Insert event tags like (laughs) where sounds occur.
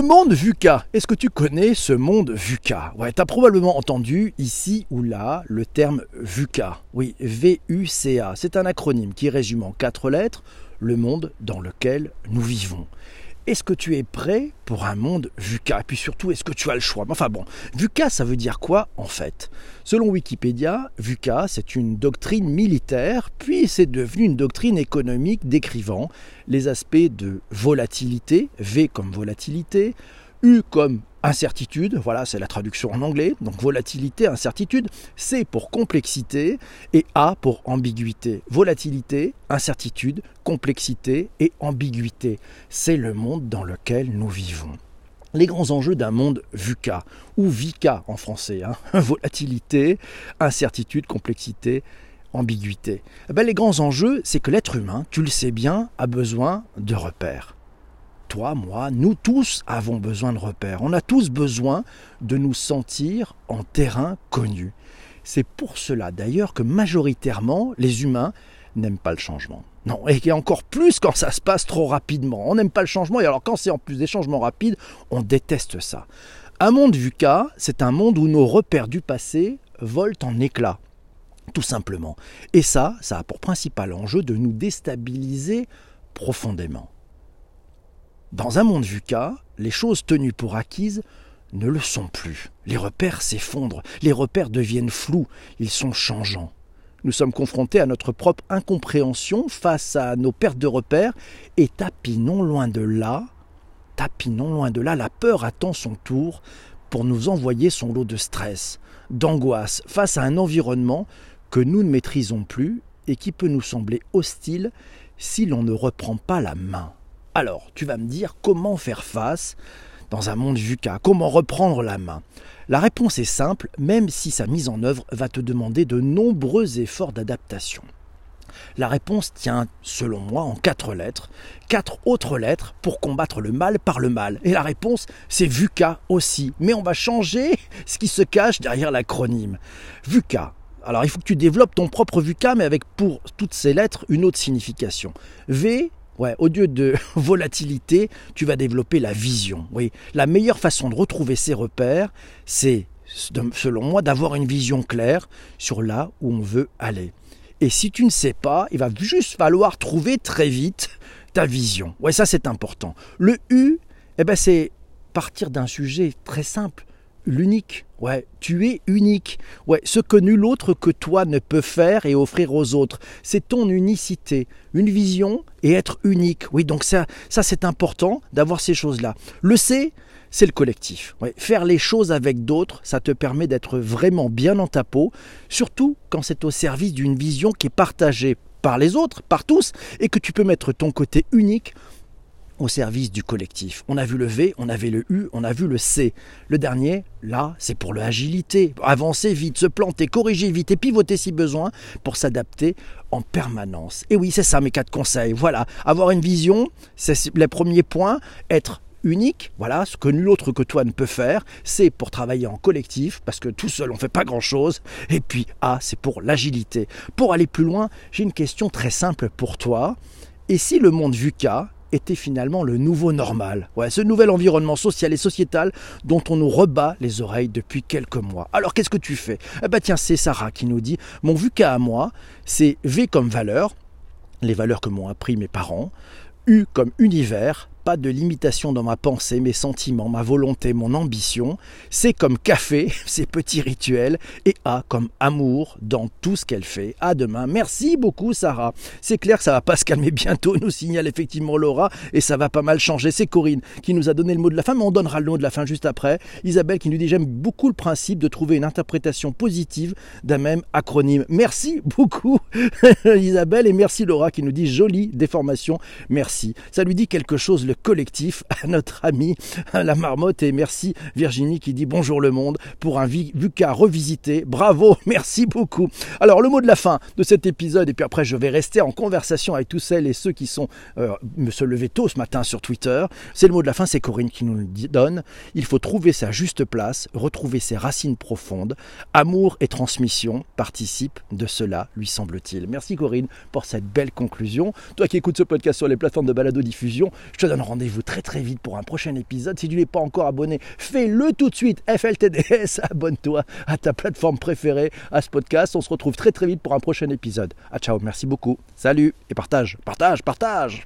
Le monde VUCA. Est-ce que tu connais ce monde VUCA? Ouais, tu as probablement entendu ici ou là le terme VUCA. Oui, V-U-C-A. C'est un acronyme qui résume en quatre lettres le monde dans lequel nous vivons. Est-ce que tu es prêt pour un monde VUCA? Et puis surtout, est-ce que tu as le choix? Enfin bon, VUCA, ça veut dire quoi en fait? Selon Wikipédia, VUCA, c'est une doctrine militaire, puis c'est devenu une doctrine économique décrivant les aspects de volatilité, V comme volatilité, U comme incertitude, voilà c'est la traduction en anglais, donc volatilité, incertitude, C pour complexité et A pour ambiguïté. Volatilité, incertitude, complexité et ambiguïté. C'est le monde dans lequel nous vivons. Les grands enjeux d'un monde VUCA, ou VICA en français, hein. (laughs) volatilité, incertitude, complexité, ambiguïté. Eh ben, les grands enjeux, c'est que l'être humain, tu le sais bien, a besoin de repères toi, moi, nous tous avons besoin de repères. On a tous besoin de nous sentir en terrain connu. C'est pour cela d'ailleurs que majoritairement les humains n'aiment pas le changement. Non, et encore plus quand ça se passe trop rapidement. On n'aime pas le changement, et alors quand c'est en plus des changements rapides, on déteste ça. Un monde VUCA, c'est un monde où nos repères du passé volent en éclats, tout simplement. Et ça, ça a pour principal enjeu de nous déstabiliser profondément. Dans un monde VUCA, les choses tenues pour acquises ne le sont plus. Les repères s'effondrent, les repères deviennent flous, ils sont changeants. Nous sommes confrontés à notre propre incompréhension face à nos pertes de repères et tapinons loin de là, tapinons loin de là, la peur attend son tour pour nous envoyer son lot de stress, d'angoisse face à un environnement que nous ne maîtrisons plus et qui peut nous sembler hostile si l'on ne reprend pas la main. Alors, tu vas me dire comment faire face dans un monde VUCA, comment reprendre la main? La réponse est simple, même si sa mise en œuvre va te demander de nombreux efforts d'adaptation. La réponse tient, selon moi, en quatre lettres, quatre autres lettres pour combattre le mal par le mal. Et la réponse, c'est VUCA aussi. Mais on va changer ce qui se cache derrière l'acronyme. VUCA. Alors il faut que tu développes ton propre VUCA, mais avec pour toutes ces lettres une autre signification. V, Ouais, au lieu de (laughs) volatilité, tu vas développer la vision. Oui, la meilleure façon de retrouver ces repères, c'est, selon moi, d'avoir une vision claire sur là où on veut aller. Et si tu ne sais pas, il va juste falloir trouver très vite ta vision. Ouais, ça c'est important. Le U, eh ben, c'est partir d'un sujet très simple l'unique. Ouais, tu es unique. Ouais, ce que nul autre que toi ne peut faire et offrir aux autres, c'est ton unicité, une vision et être unique. Oui, donc ça, ça c'est important d'avoir ces choses-là. Le C, c'est le collectif. Ouais, faire les choses avec d'autres, ça te permet d'être vraiment bien dans ta peau, surtout quand c'est au service d'une vision qui est partagée par les autres, par tous, et que tu peux mettre ton côté unique au service du collectif. On a vu le V, on avait le U, on a vu le C. Le dernier, là, c'est pour l'agilité. Avancer vite, se planter, corriger vite et pivoter si besoin pour s'adapter en permanence. Et oui, c'est ça mes quatre conseils. Voilà, avoir une vision, c'est les premiers points. Être unique, voilà, ce que nul autre que toi ne peut faire, c'est pour travailler en collectif, parce que tout seul on ne fait pas grand-chose, et puis A, c'est pour l'agilité. Pour aller plus loin, j'ai une question très simple pour toi. Et si le monde VUCA était finalement le nouveau normal. Ouais, ce nouvel environnement social et sociétal dont on nous rebat les oreilles depuis quelques mois. Alors qu'est-ce que tu fais? Eh ben tiens, c'est Sarah qui nous dit Mon VUCA à moi, c'est V comme valeur, les valeurs que m'ont appris mes parents, U comme univers, de limitation dans ma pensée, mes sentiments, ma volonté, mon ambition. C'est comme café, (laughs) ces petits rituels, et A comme amour dans tout ce qu'elle fait. À demain. Merci beaucoup, Sarah. C'est clair que ça va pas se calmer bientôt, nous signale effectivement Laura, et ça va pas mal changer. C'est Corinne qui nous a donné le mot de la fin, mais on donnera le mot de la fin juste après. Isabelle qui nous dit J'aime beaucoup le principe de trouver une interprétation positive d'un même acronyme. Merci beaucoup, (laughs) Isabelle, et merci Laura qui nous dit Jolie déformation. Merci. Ça lui dit quelque chose collectif à notre ami (laughs) la marmotte et merci Virginie qui dit bonjour le monde pour un VUCA revisité. Bravo, (laughs) merci beaucoup. Alors le mot de la fin de cet épisode et puis après je vais rester en conversation avec tous celles et ceux qui sont euh, se lever tôt ce matin sur Twitter. C'est le mot de la fin, c'est Corinne qui nous le donne. Il faut trouver sa juste place, retrouver ses racines profondes. Amour et transmission participent de cela, lui semble-t-il. Merci Corinne pour cette belle conclusion. Toi qui écoutes ce podcast sur les plateformes de balado diffusion, je te donne rendez-vous très très vite pour un prochain épisode. Si tu n'es pas encore abonné, fais-le tout de suite. FLTDS, (laughs) abonne-toi à ta plateforme préférée, à ce podcast. On se retrouve très très vite pour un prochain épisode. Ah ciao, merci beaucoup. Salut et partage, partage, partage.